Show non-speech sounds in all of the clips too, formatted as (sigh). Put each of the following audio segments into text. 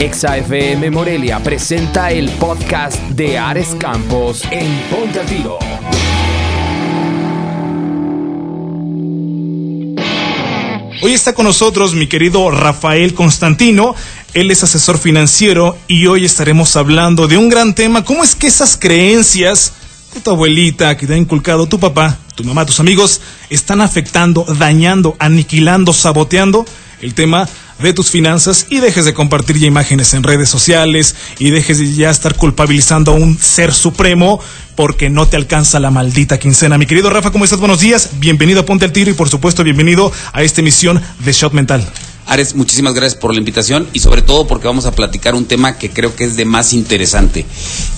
ExaFM Morelia presenta el podcast de Ares Campos en Ponte al Tiro. Hoy está con nosotros mi querido Rafael Constantino. Él es asesor financiero y hoy estaremos hablando de un gran tema. ¿Cómo es que esas creencias de tu abuelita que te ha inculcado tu papá, tu mamá, tus amigos, están afectando, dañando, aniquilando, saboteando el tema de tus finanzas y dejes de compartir ya imágenes en redes sociales y dejes de ya estar culpabilizando a un ser supremo porque no te alcanza la maldita quincena. Mi querido Rafa, ¿cómo estás? Buenos días. Bienvenido a Ponte al Tiro y por supuesto bienvenido a esta emisión de Shot Mental. Ares, muchísimas gracias por la invitación y sobre todo porque vamos a platicar un tema que creo que es de más interesante.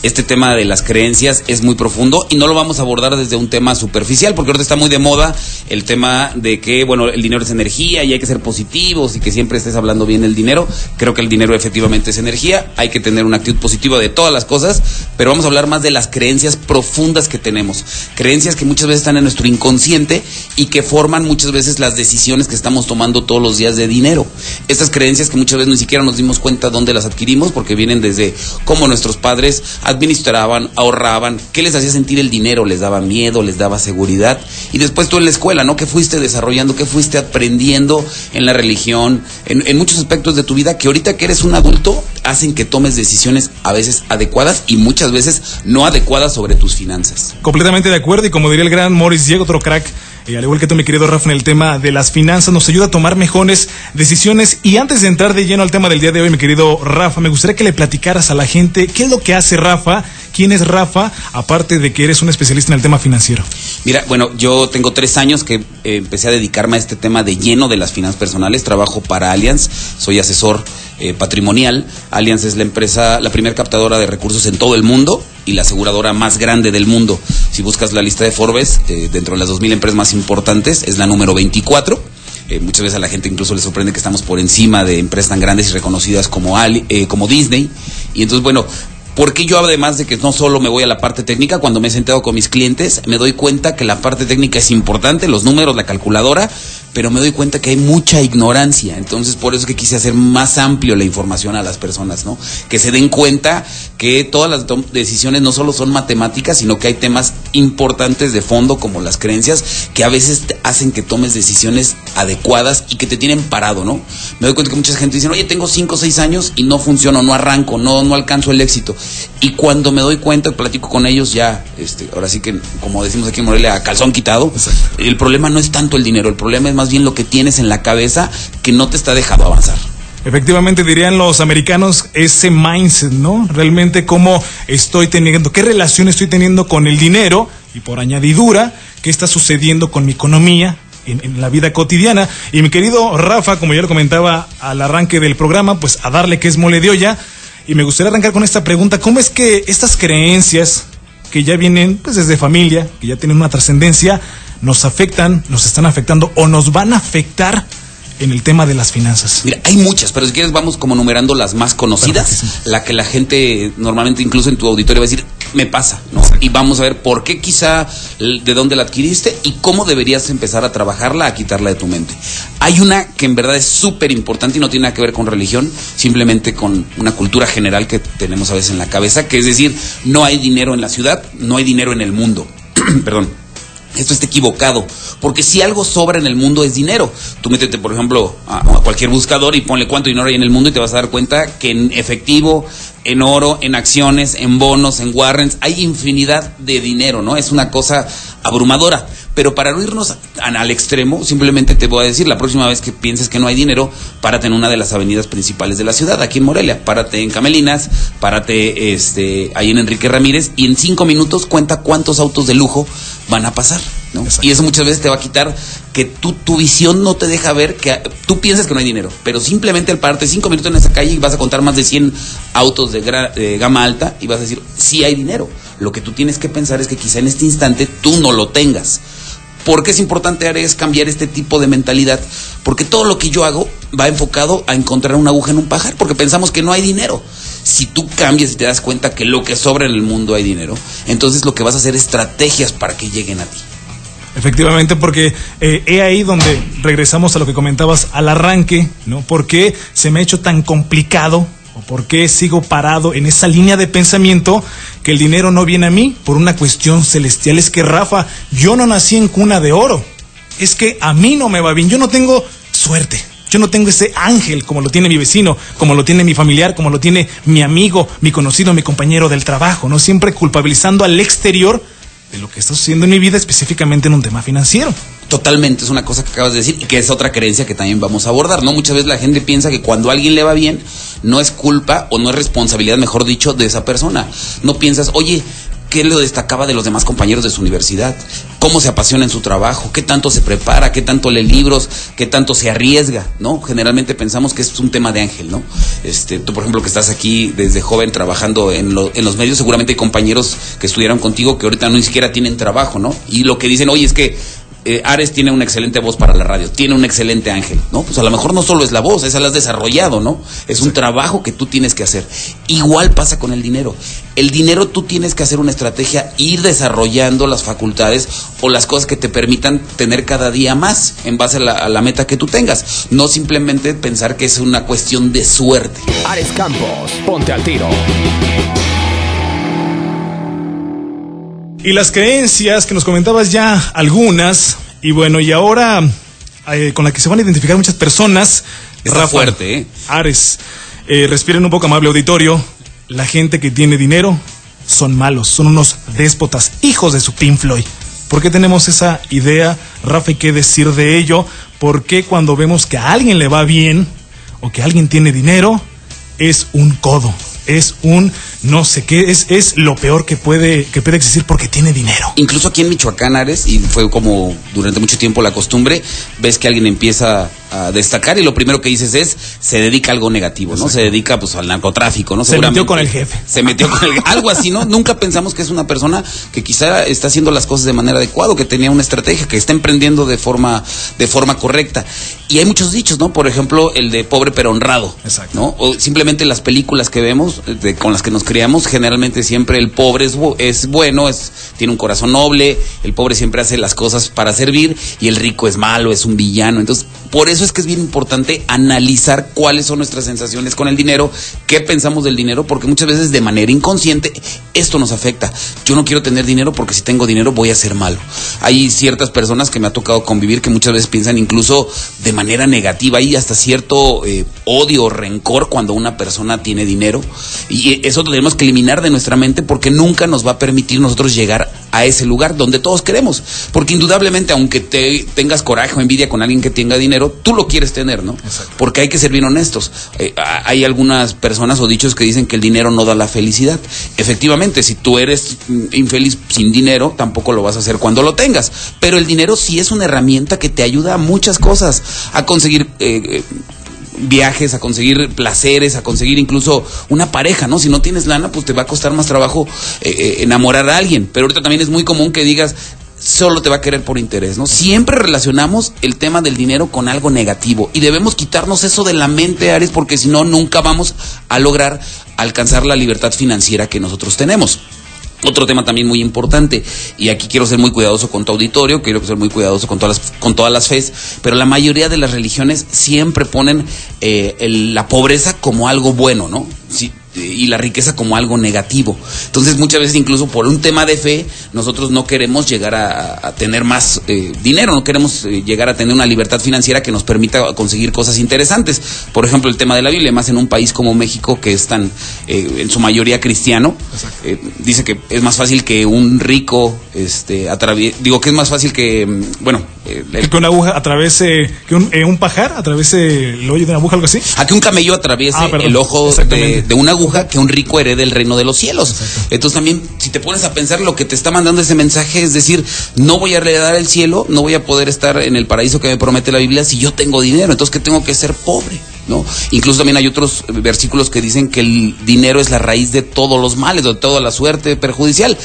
Este tema de las creencias es muy profundo y no lo vamos a abordar desde un tema superficial porque ahorita está muy de moda el tema de que, bueno, el dinero es energía y hay que ser positivos y que siempre estés hablando bien del dinero. Creo que el dinero efectivamente es energía, hay que tener una actitud positiva de todas las cosas, pero vamos a hablar más de las creencias profundas que tenemos. Creencias que muchas veces están en nuestro inconsciente y que forman muchas veces las decisiones que estamos tomando todos los días de dinero. Estas creencias que muchas veces ni siquiera nos dimos cuenta dónde las adquirimos porque vienen desde cómo nuestros padres administraban, ahorraban, qué les hacía sentir el dinero, les daba miedo, les daba seguridad. Y después tú en la escuela, ¿no? ¿Qué fuiste desarrollando? ¿Qué fuiste aprendiendo en la religión? En, en muchos aspectos de tu vida que ahorita que eres un adulto hacen que tomes decisiones a veces adecuadas y muchas veces no adecuadas sobre tus finanzas. Completamente de acuerdo y como diría el gran Morris Diego, otro crack, eh, al igual que tú, mi querido Rafa, en el tema de las finanzas, nos ayuda a tomar mejores decisiones. Y antes de entrar de lleno al tema del día de hoy, mi querido Rafa, me gustaría que le platicaras a la gente qué es lo que hace Rafa, quién es Rafa, aparte de que eres un especialista en el tema financiero. Mira, bueno, yo tengo tres años que eh, empecé a dedicarme a este tema de lleno de las finanzas personales. Trabajo para Allianz, soy asesor eh, patrimonial. Allianz es la empresa, la primera captadora de recursos en todo el mundo y la aseguradora más grande del mundo. Si buscas la lista de Forbes, eh, dentro de las 2.000 empresas más importantes, es la número 24. Eh, muchas veces a la gente incluso le sorprende que estamos por encima de empresas tan grandes y reconocidas como, Ali, eh, como Disney. Y entonces, bueno, porque yo además de que no solo me voy a la parte técnica, cuando me he sentado con mis clientes, me doy cuenta que la parte técnica es importante, los números, la calculadora, pero me doy cuenta que hay mucha ignorancia. Entonces, por eso que quise hacer más amplio la información a las personas, ¿no? Que se den cuenta que todas las decisiones no solo son matemáticas, sino que hay temas importantes de fondo, como las creencias, que a veces hacen que tomes decisiones adecuadas y que te tienen parado, ¿no? Me doy cuenta que mucha gente dice, oye, tengo 5 o 6 años y no funciono, no arranco, no, no alcanzo el éxito. Y cuando me doy cuenta, platico con ellos, ya, este, ahora sí que, como decimos aquí en Morelia, a calzón quitado, el problema no es tanto el dinero, el problema es más bien lo que tienes en la cabeza que no te está dejando avanzar. Efectivamente, dirían los americanos, ese mindset, ¿no? Realmente cómo estoy teniendo, qué relación estoy teniendo con el dinero y por añadidura, qué está sucediendo con mi economía, en, en, la vida cotidiana. Y mi querido Rafa, como ya lo comentaba al arranque del programa, pues a darle que es mole de olla. Y me gustaría arrancar con esta pregunta, ¿cómo es que estas creencias que ya vienen pues, desde familia, que ya tienen una trascendencia, nos afectan, nos están afectando o nos van a afectar en el tema de las finanzas? Mira, hay muchas, pero si quieres vamos como numerando las más conocidas, la que la gente normalmente incluso en tu auditorio va a decir, me pasa, ¿no? Exacto. Y vamos a ver por qué quizá, de dónde la adquiriste y cómo deberías empezar a trabajarla, a quitarla de tu mente. Hay una que en verdad es súper importante y no tiene nada que ver con religión, simplemente con una cultura general que tenemos a veces en la cabeza, que es decir, no hay dinero en la ciudad, no hay dinero en el mundo. (clears throat) Perdón esto está equivocado, porque si algo sobra en el mundo es dinero. Tú métete, por ejemplo, a, a, cualquier buscador y ponle cuánto dinero hay en el mundo y te vas a dar cuenta que en efectivo, en oro, en acciones, en bonos, en warrants, hay infinidad de dinero, ¿no? Es una cosa abrumadora. Pero para no irnos al extremo, simplemente te voy a decir, la próxima vez que pienses que no hay dinero, párate en una de las avenidas principales de la ciudad, aquí en Morelia. Párate en Camelinas, párate este, ahí en Enrique Ramírez y en cinco minutos cuenta cuántos autos de lujo van a pasar. ¿no? Y eso muchas veces te va a quitar que tú, tu visión no te deja ver que tú piensas que no hay dinero, pero simplemente al pararte cinco minutos en esa calle y vas a contar más de 100 autos de, de gama alta y vas a decir, sí hay dinero. Lo que tú tienes que pensar es que quizá en este instante tú no lo tengas. ¿Por qué es importante cambiar este tipo de mentalidad? Porque todo lo que yo hago va enfocado a encontrar una aguja en un pajar, porque pensamos que no hay dinero. Si tú cambias y te das cuenta que lo que sobra en el mundo hay dinero, entonces lo que vas a hacer es estrategias para que lleguen a ti. Efectivamente, porque eh, he ahí donde regresamos a lo que comentabas al arranque, ¿no? ¿Por qué se me ha hecho tan complicado ¿O por qué sigo parado en esa línea de pensamiento que el dinero no viene a mí por una cuestión celestial? Es que, Rafa, yo no nací en cuna de oro. Es que a mí no me va bien. Yo no tengo suerte. Yo no tengo ese ángel como lo tiene mi vecino, como lo tiene mi familiar, como lo tiene mi amigo, mi conocido, mi compañero del trabajo, ¿no? Siempre culpabilizando al exterior de lo que está sucediendo en mi vida, específicamente en un tema financiero. Totalmente, es una cosa que acabas de decir y que es otra creencia que también vamos a abordar, ¿no? Muchas veces la gente piensa que cuando a alguien le va bien, no es culpa o no es responsabilidad, mejor dicho, de esa persona. No piensas, oye, ¿qué lo destacaba de los demás compañeros de su universidad? ¿Cómo se apasiona en su trabajo? ¿Qué tanto se prepara? ¿Qué tanto lee libros? ¿Qué tanto se arriesga? ¿No? Generalmente pensamos que es un tema de ángel, ¿no? Este, tú, por ejemplo, que estás aquí desde joven trabajando en, en los medios, seguramente hay compañeros que estudiaron contigo que ahorita no ni siquiera tienen trabajo, ¿no? Y lo que dicen, oye, es que eh, Ares tiene una excelente voz para la radio, tiene un excelente ángel, ¿no? Pues a lo mejor no solo es la voz, esa la has desarrollado, ¿no? Es un trabajo que tú tienes que hacer. Igual pasa con el dinero. El dinero tú tienes que hacer una estrategia, ir desarrollando las facultades o las cosas que te permitan tener cada día más en base a la, a la meta que tú tengas. No simplemente pensar que es una cuestión de suerte. Ares Campos, ponte al tiro. Y las creencias que nos comentabas ya algunas, y bueno, y ahora eh, con la que se van a identificar muchas personas. Está fuerte, ¿eh? Ares, eh, respiren un poco amable auditorio. La gente que tiene dinero son malos, son unos déspotas, hijos de su Pink Floyd. ¿Por qué tenemos esa idea, Rafa, y qué decir de ello? ¿Por qué cuando vemos que a alguien le va bien o que alguien tiene dinero, es un codo? Es un no sé qué, es, es lo peor que puede, que puede existir porque tiene dinero. Incluso aquí en Michoacán, Ares, y fue como durante mucho tiempo la costumbre, ves que alguien empieza a destacar y lo primero que dices es, se dedica a algo negativo, ¿no? Se dedica pues al narcotráfico, ¿no? Se metió con el jefe. Se metió con el algo así, ¿no? Nunca pensamos que es una persona que quizá está haciendo las cosas de manera adecuada, que tenía una estrategia, que está emprendiendo de forma, de forma correcta. Y hay muchos dichos, ¿no? Por ejemplo, el de pobre pero honrado. Exacto. ¿No? O simplemente las películas que vemos, de, con las que nos criamos, generalmente siempre el pobre es, es bueno, es, tiene un corazón noble, el pobre siempre hace las cosas para servir y el rico es malo, es un villano. Entonces, por eso es que es bien importante analizar cuáles son nuestras sensaciones con el dinero, qué pensamos del dinero, porque muchas veces de manera inconsciente esto nos afecta. Yo no quiero tener dinero porque si tengo dinero voy a ser malo. Hay ciertas personas que me ha tocado convivir que muchas veces piensan incluso de manera negativa, hay hasta cierto eh, odio o rencor cuando una persona tiene dinero y eso tenemos que eliminar de nuestra mente porque nunca nos va a permitir nosotros llegar a ese lugar donde todos queremos. Porque indudablemente, aunque te tengas coraje o envidia con alguien que tenga dinero, tú lo quieres tener, ¿no? Porque hay que ser bien honestos. Eh, hay algunas personas o dichos que dicen que el dinero no da la felicidad. Efectivamente, si tú eres infeliz sin dinero, tampoco lo vas a hacer cuando lo tengas. Pero el dinero sí es una herramienta que te ayuda a muchas cosas, a conseguir... Eh, eh viajes, a conseguir placeres, a conseguir incluso una pareja, ¿no? Si no tienes lana, pues te va a costar más trabajo eh, eh, enamorar a alguien. Pero ahorita también es muy común que digas, solo te va a querer por interés, ¿no? Siempre relacionamos el tema del dinero con algo negativo y debemos quitarnos eso de la mente, Ares, porque si no, nunca vamos a lograr alcanzar la libertad financiera que nosotros tenemos. Otro tema también muy importante, y aquí quiero ser muy cuidadoso con tu auditorio, quiero ser muy cuidadoso con todas las, con todas las fes, pero la mayoría de las religiones siempre ponen eh, la pobreza como algo bueno, ¿no? Y la riqueza como algo negativo. Entonces muchas veces incluso por un tema de fe nosotros no queremos llegar a, tener más eh, dinero, no queremos eh, llegar a tener una libertad financiera que nos permita conseguir cosas interesantes. Por ejemplo el tema de la Biblia, más en un país como México que es tan eh, en su mayoría cristiano, dice que es más fácil que un rico este digo que es más fácil que mm, bueno que una aguja atravese que un, pajar atravese el hoyo de una aguja algo así. A que un camello atraviese ah, el ojo de, de una aguja que un rico herede el reino de los cielos. Entonces también, si te pones a pensar, lo que te está mandando ese mensaje es decir, no voy a heredar el cielo, no voy a poder estar en el paraíso que me promete la Biblia si yo tengo dinero, entonces que tengo que ser pobre. ¿No? Incluso también hay otros versículos que dicen que el dinero es la raíz de todos los males, de toda la suerte perjudicial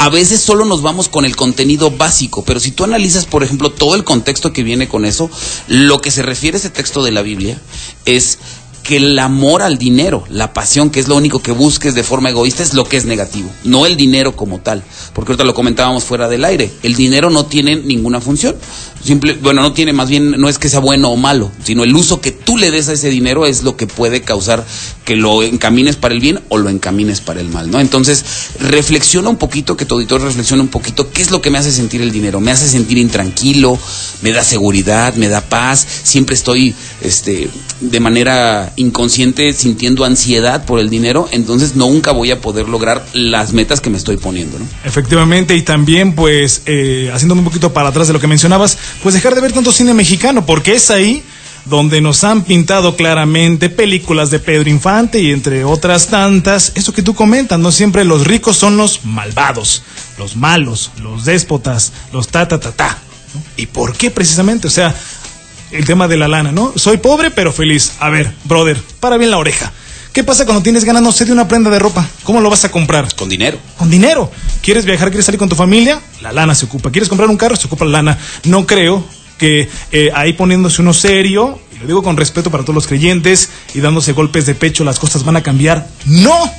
a veces solo nos vamos con el contenido básico, pero si tú analizas, por ejemplo, todo el contexto que viene con eso, lo que se refiere a ese texto de la Biblia es que el amor al dinero, la pasión, que es lo único que busques de forma egoísta, es lo que es negativo, no el dinero como tal. Porque ahorita lo comentábamos fuera del aire, el dinero no tiene ninguna función. Simple, bueno, no tiene más bien, no es que sea bueno o malo, sino el uso que tú le des a ese dinero es lo que puede causar que lo encamines para el bien o lo encamines para el mal, ¿no? Entonces, reflexiona un poquito, que tu auditor reflexione un poquito, ¿qué es lo que me hace sentir el dinero? Me hace sentir intranquilo, me da seguridad, me da paz, siempre estoy, este, de manera inconsciente sintiendo ansiedad por el dinero, entonces nunca voy a poder lograr las metas que me estoy poniendo. Efectivamente, y también, pues, eh, haciéndome un poquito para atrás de lo que mencionabas, pues dejar de ver tanto cine mexicano, porque es ahí donde nos han pintado claramente películas de Pedro Infante y entre otras tantas, eso que tú comentas, no siempre los ricos son los malvados, los malos, los déspotas, los ta ta ta ta. ¿Y por qué precisamente? O sea, el tema de la lana, ¿no? Soy pobre pero feliz. A ver, brother, para bien la oreja. ¿Qué pasa cuando tienes ganas, no sé, de una prenda de ropa? ¿Cómo lo vas a comprar? Con dinero. Con dinero. ¿Quieres viajar, quieres salir con tu familia? La lana se ocupa. ¿Quieres comprar un carro? Se ocupa la lana. No creo que eh, ahí poniéndose uno serio, y lo digo con respeto para todos los creyentes, y dándose golpes de pecho, las cosas van a cambiar. No.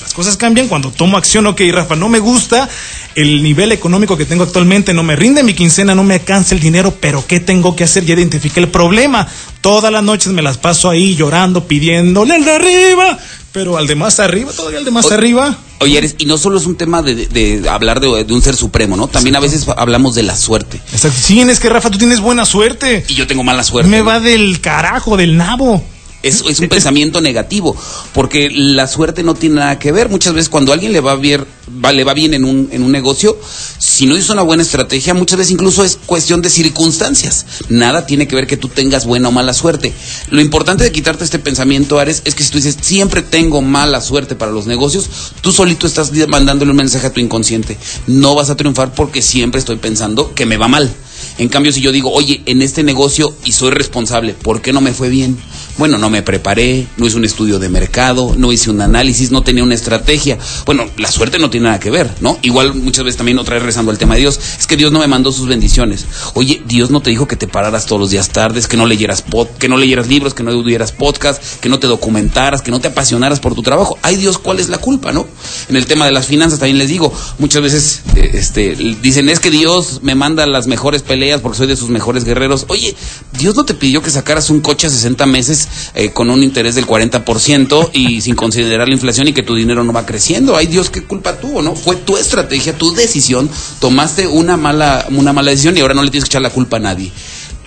Las cosas cambian cuando tomo acción. Ok, Rafa, no me gusta el nivel económico que tengo actualmente, no me rinde mi quincena, no me alcanza el dinero, pero ¿qué tengo que hacer? Ya identifiqué el problema. Todas las noches me las paso ahí llorando, pidiéndole al de arriba, pero al de más arriba, todavía al de más O- arriba. Oye, Ares, y no solo es un tema de, de- de hablar de, de un ser supremo, ¿no? También a veces hablamos de la suerte. Exacto. Sí, es que Rafa, tú tienes buena suerte. Y yo tengo mala suerte. Me ¿no? va del carajo, del nabo. Es, es un (laughs) pensamiento negativo, porque la suerte no tiene nada que ver. Muchas veces cuando a alguien le va bien, va, le va bien en un, en un negocio, si no hizo una buena estrategia, muchas veces incluso es cuestión de circunstancias. Nada tiene que ver que tú tengas buena o mala suerte. Lo importante de quitarte este pensamiento, Ares, es que si tú dices, siempre tengo mala suerte para los negocios, tú solito estás mandándole un mensaje a tu inconsciente. No vas a triunfar porque siempre estoy pensando que me va mal. En cambio, si yo digo, oye, en este negocio y soy responsable, ¿por qué no me fue bien? Bueno, no me preparé, no hice un estudio de mercado, no hice un análisis, no tenía una estrategia. Bueno, la suerte no tiene nada que ver, ¿no? Igual muchas veces también otra vez rezando al tema de Dios, es que Dios no me mandó sus bendiciones. Oye, Dios no te dijo que te pararas todos los días tardes, que no leyeras pod, que no leyeras libros, que no tuvieras podcast, que no te documentaras, que no te apasionaras por tu trabajo. Ay Dios, ¿cuál es la culpa, no? En el tema de las finanzas también les digo, muchas veces eh, este dicen, es que Dios me manda las mejores peleas porque soy de sus mejores guerreros. Oye, Dios no te pidió que sacaras un coche a 60 meses eh, con un interés del 40% y (laughs) sin considerar la inflación y que tu dinero no va creciendo. Ay Dios, ¿qué culpa tuvo, no? Fue tu estrategia, tu decisión, tomaste una mala, una mala decisión y ahora no le tienes que echar la culpa a nadie.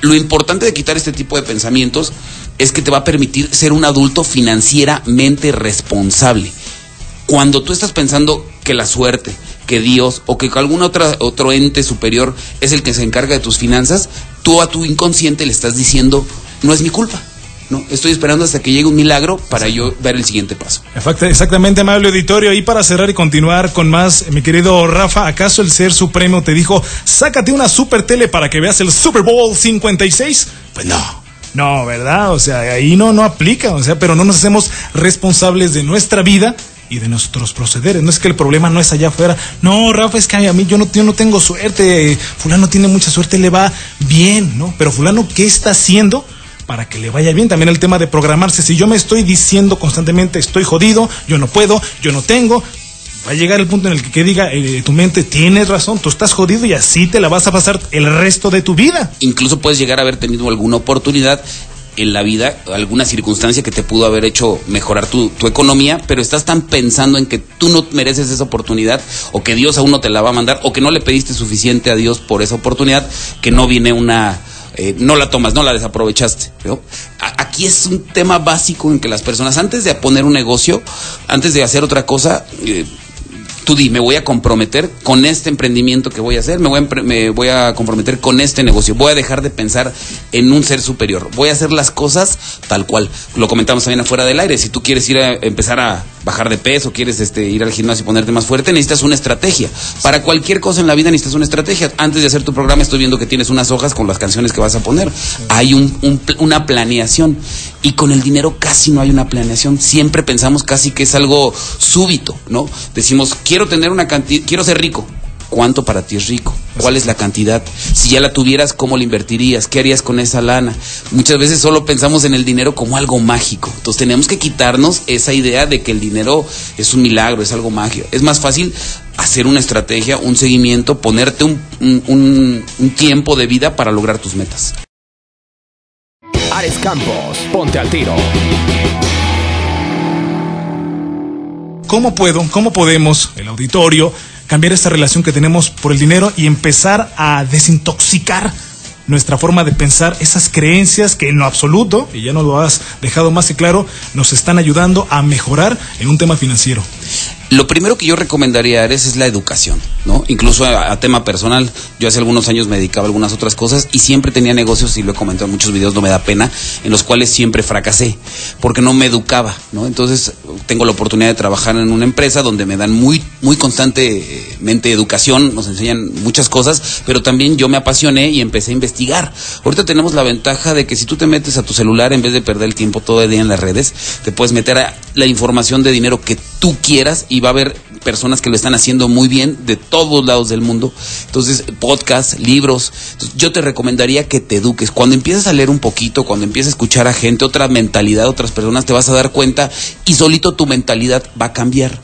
Lo importante de quitar este tipo de pensamientos es que te va a permitir ser un adulto financieramente responsable cuando tú estás pensando que la suerte, que Dios o que algún otra, otro ente superior es el que se encarga de tus finanzas, tú a tu inconsciente le estás diciendo, no es mi culpa. No, estoy esperando hasta que llegue un milagro para yo ver el siguiente paso. Exacta- Exactamente, amable auditorio. Y para cerrar y continuar con más, mi querido Rafa, ¿acaso el Ser Supremo te dijo, sácate una super tele para que veas el Super Bowl 56? Pues no. No, ¿verdad? O sea, ahí no, no aplica. O sea, pero no nos hacemos responsables de nuestra vida y de nuestros procederes. No es que el problema no es allá afuera. No, Rafa, es que a mí yo no, yo no tengo suerte. Fulano tiene mucha suerte, le va bien, ¿no? Pero fulano, ¿qué está haciendo? para que le vaya bien. También el tema de programarse. Si yo me estoy diciendo constantemente estoy jodido, yo no puedo, yo no tengo, va a llegar el punto en el que, que diga eh, tu mente, tienes razón, tú estás jodido y así te la vas a pasar el resto de tu vida. Incluso puedes llegar a haber tenido alguna oportunidad en la vida, alguna circunstancia que te pudo haber hecho mejorar tu, tu economía, pero estás tan pensando en que tú no mereces esa oportunidad, o que Dios aún no te la va a mandar, o que no le pediste suficiente a Dios por esa oportunidad, que no viene una eh, no la tomas, no la desaprovechaste. Aquí es un tema básico en que las personas, antes de poner un negocio, antes de hacer otra cosa, eh, me voy a comprometer con este emprendimiento que voy a hacer, me voy a, me voy a comprometer con este negocio, voy a dejar de pensar en un ser superior, voy a hacer las cosas tal cual. Lo comentamos también afuera del aire, si tú quieres ir a empezar a bajar de peso, quieres este, ir al gimnasio y ponerte más fuerte, necesitas una estrategia. Para cualquier cosa en la vida necesitas una estrategia. Antes de hacer tu programa estoy viendo que tienes unas hojas con las canciones que vas a poner. Hay un- una planeación y con el dinero casi no hay una planeación. Siempre pensamos casi que es algo súbito, ¿no? Decimos, quiero tener una cantidad, quiero ser rico. ¿Cuánto para ti es rico? ¿Cuál es la cantidad? Si ya la tuvieras, ¿cómo la invertirías? ¿Qué harías con esa lana? Muchas veces solo pensamos en el dinero como algo mágico. Entonces tenemos que quitarnos esa idea de que el dinero es un milagro, es algo mágico. Es más fácil hacer una estrategia, un seguimiento, ponerte un, un, un tiempo de vida para lograr tus metas. Ares Campos, ponte al tiro. ¿Cómo puedo, cómo podemos, el auditorio, cambiar esta relación que tenemos por el dinero y empezar a desintoxicar nuestra forma de pensar, esas creencias que en lo absoluto, y ya nos lo has dejado más que claro, nos están ayudando a mejorar en un tema financiero? Lo primero que yo recomendaría, Ares, es la educación, ¿no? Incluso a, tema personal, yo hace algunos años me dedicaba a algunas otras cosas y siempre tenía negocios, y lo he comentado en muchos videos, no me da pena, en los cuales siempre fracasé, porque no me educaba, ¿no? Entonces, tengo la oportunidad de trabajar en una empresa donde me dan muy, muy constantemente educación, nos enseñan muchas cosas, pero también yo me apasioné y empecé a investigar. Ahorita tenemos la ventaja de que si tú te metes a tu celular, en vez de perder el tiempo todo el día en las redes, te puedes meter a la información de dinero que tú quieras y va a haber personas que lo están haciendo muy bien de todos lados del mundo. Entonces, podcast, libros. yo te recomendaría que te eduques. Cuando empieces a leer un poquito, cuando empieces a escuchar a gente, otra mentalidad, otras personas, te vas a dar cuenta y solito tu mentalidad va a cambiar.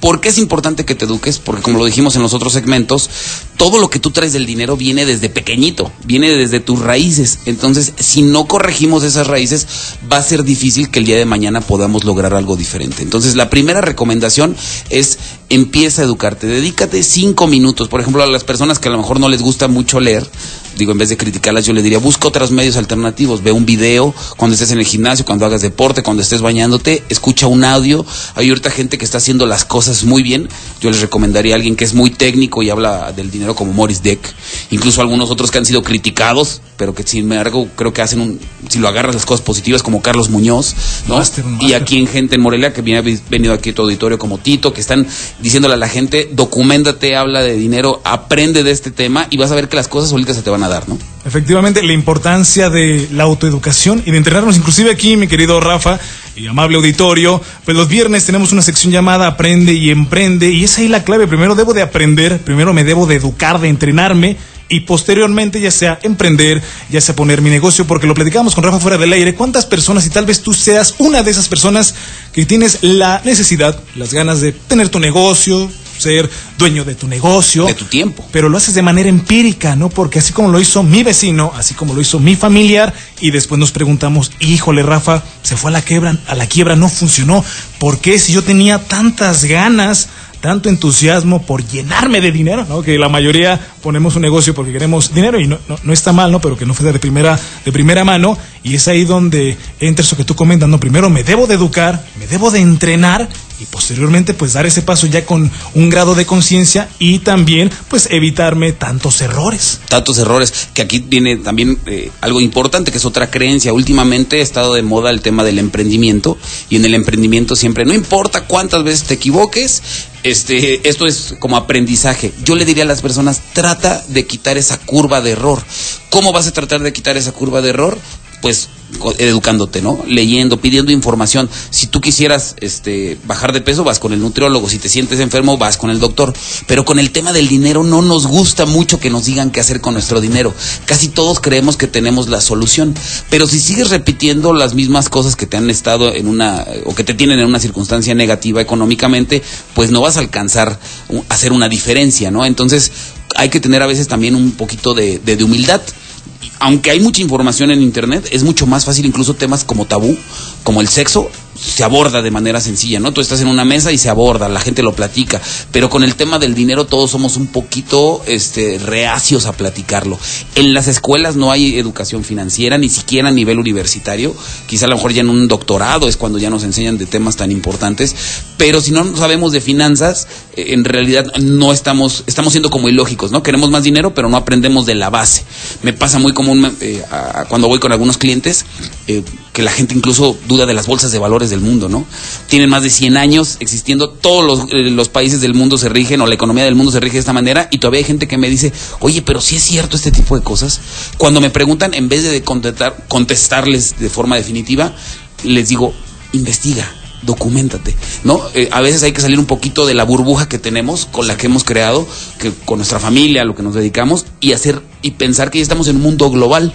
¿Por qué es importante que te eduques? Porque como lo dijimos en los otros segmentos, todo lo que tú traes del dinero viene desde pequeñito, viene desde tus raíces. Entonces, si no corregimos esas raíces, va a ser difícil que el día de mañana podamos lograr algo diferente. Entonces, la primera recomendación es empieza a educarte, dedícate cinco minutos. Por ejemplo, a las personas que a lo mejor no les gusta mucho leer, digo, en vez de criticarlas, yo le diría, busca otros medios alternativos, ve un video cuando estés en el gimnasio, cuando hagas deporte, cuando estés bañándote, escucha un audio. Hay ahorita gente que está haciendo las cosas muy bien. Yo les recomendaría a alguien que es muy técnico y habla del dinero como Morris Deck, incluso algunos otros que han sido criticados, pero que sin embargo creo que hacen un, si lo agarras las cosas positivas como Carlos Muñoz, ¿no? Y aquí en gente en Morelia que viene, venido aquí a tu auditorio como Tito, que están diciéndole a la gente, documentate, habla de dinero, aprende de este tema y vas a ver que las cosas solitas se te van a dar, ¿no? Efectivamente, la importancia de la autoeducación y de entrenarnos, inclusive aquí, mi querido Rafa y amable auditorio, pues los viernes tenemos una sección llamada Aprende y Emprende y es ahí la clave. Primero debo de aprender, primero me debo de educar, de entrenarme y posteriormente ya sea emprender, ya sea poner mi negocio, porque lo platicamos con Rafa fuera del aire, cuántas personas y tal vez tú seas una de esas personas que tienes la necesidad, las ganas de tener tu negocio, ser dueño de tu negocio. De tu tiempo. Pero lo haces de manera empírica, ¿no? Porque así como lo hizo mi vecino, así como lo hizo mi familiar, y después nos preguntamos, híjole, Rafa, se fue a la quiebra, a la quiebra no funcionó. ¿Por qué si yo tenía tantas ganas? Tanto entusiasmo por llenarme de dinero, ¿no? Que la mayoría ponemos un negocio porque queremos dinero y no, no, está mal, ¿no? Pero que no fue de primera, de primera mano y es ahí donde entra eso que tú comentas, ¿no? Primero me debo de educar, me debo de entrenar y posteriormente pues dar ese paso ya con un grado de conciencia y también pues evitarme tantos errores. Tantos errores, que aquí viene también eh, algo importante que es otra creencia. Últimamente ha estado de moda el tema del emprendimiento y en el emprendimiento siempre, no importa cuántas veces te equivoques, este, esto es como aprendizaje. Yo le diría a las personas, trata de quitar esa curva de error. ¿Cómo vas a tratar de quitar esa curva de error? Pues educándote, ¿no? Leyendo, pidiendo información. Si tú quisieras este, bajar de peso, vas con el nutriólogo. Si te sientes enfermo, vas con el doctor. Pero con el tema del dinero no nos gusta mucho que nos digan qué hacer con nuestro dinero. Casi todos creemos que tenemos la solución. Pero si sigues repitiendo las mismas cosas que te han estado en una, o que te tienen en una circunstancia negativa económicamente, pues no vas a alcanzar a hacer una diferencia, ¿no? Entonces, hay que tener a veces también un poquito de, de humildad aunque hay mucha información en Internet, es mucho más fácil incluso temas como tabú, como el sexo, se aborda de manera sencilla, ¿no? Tú estás en una mesa y se aborda, la gente lo platica, pero con el tema del dinero todos somos un poquito este, reacios a platicarlo. En las escuelas no hay educación financiera, ni siquiera a nivel universitario, quizá a lo mejor ya en un doctorado es cuando ya nos enseñan de temas tan importantes, pero si no sabemos de finanzas, eh, en realidad no estamos, estamos siendo como ilógicos, ¿no? Queremos más dinero, pero no aprendemos de la base. Me pasa muy común eh, cuando voy con algunos clientes, eh, que la gente incluso duda de las bolsas de valores del mundo, ¿no? Tienen más de 100 años existiendo, todos los, eh, los, países del mundo se rigen o la economía del mundo se rige de esta manera y todavía hay gente que me dice, oye, pero si es cierto este tipo de cosas. Cuando me preguntan, en vez de contestar, contestarles de forma definitiva, les digo, investiga, documentate, ¿no? Eh, a veces hay que salir un poquito de la burbuja que tenemos, con la que hemos creado, que con nuestra familia, lo que nos dedicamos, y hacer y pensar que ya estamos en un mundo global.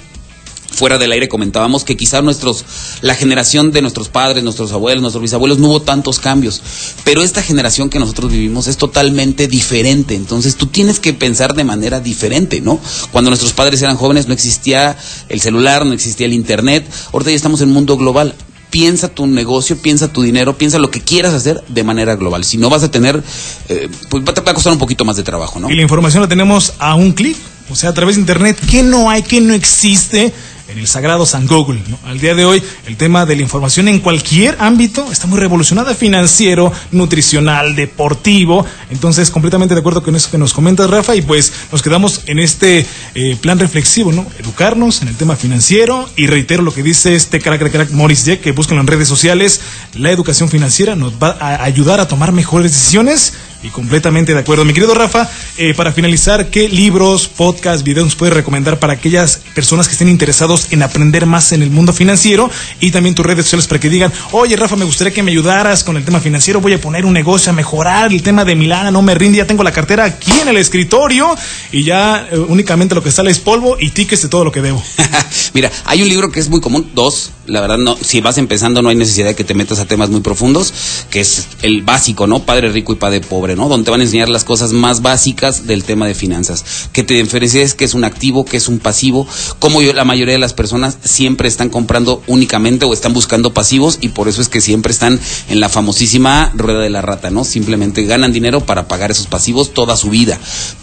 Fuera del aire comentábamos que quizá nuestros, la generación de nuestros padres, nuestros abuelos, nuestros bisabuelos no hubo tantos cambios, pero esta generación que nosotros vivimos es totalmente diferente, entonces tú tienes que pensar de manera diferente, ¿no? Cuando nuestros padres eran jóvenes no existía el celular, no existía el internet, ahorita ya estamos en un mundo global, piensa tu negocio, piensa tu dinero, piensa lo que quieras hacer de manera global. Si no vas a tener, eh, pues te va a costar un poquito más de trabajo, ¿no? Y la información la tenemos a un clic, o sea, a través de internet. ¿Qué no hay? ¿Qué no existe? En el sagrado San Google. Al día de hoy, el tema de la información en cualquier ámbito está muy revolucionada, financiero, nutricional, deportivo. Entonces, completamente de acuerdo con eso que nos comentas, Rafa, y pues nos quedamos en este eh, plan reflexivo, ¿no? Educarnos en el tema financiero y reitero lo que dice este crack, crack, crack Jack, que buscan en redes sociales, la educación financiera nos va a ayudar a tomar mejores decisiones y completamente de acuerdo. Mi querido Rafa, eh, para finalizar, ¿qué libros, podcasts, videos nos puedes recomendar para aquellas personas que estén interesados en aprender más en el mundo financiero? Y también tus redes sociales para que digan, oye Rafa, me gustaría que me ayudaras con el tema financiero, voy a poner un negocio a mejorar el tema de Milán, no me rinde, ya tengo la cartera aquí en el escritorio y ya eh, únicamente lo que sale es polvo y tickets de todo lo que debo. (laughs) Mira, hay un libro que es muy común, dos, la verdad no, si vas empezando no hay necesidad de que te metas a temas muy profundos, que es el básico, ¿no? Padre rico y padre pobre, ¿no? Donde te van a enseñar las cosas más básicas del tema de finanzas, que te diferencias que es un activo, que es un pasivo, como yo la mayoría de las personas siempre están comprando únicamente o están buscando pasivos y por eso es que siempre están en la famosísima rueda de la rata, ¿no? Simplemente ganan dinero para pagar esos pasivos toda su vida.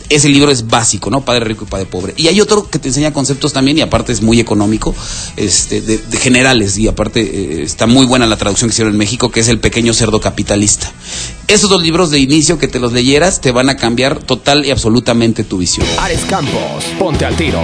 Ese libro es básico, ¿no? Padre rico y padre pobre. Y hay otro que te enseña conceptos también y aparte es muy económico, este, de, de general y aparte eh, está muy buena la traducción que hicieron en México, que es El pequeño cerdo capitalista. Esos dos libros de inicio que te los leyeras te van a cambiar total y absolutamente tu visión. Ares Campos, ponte al tiro.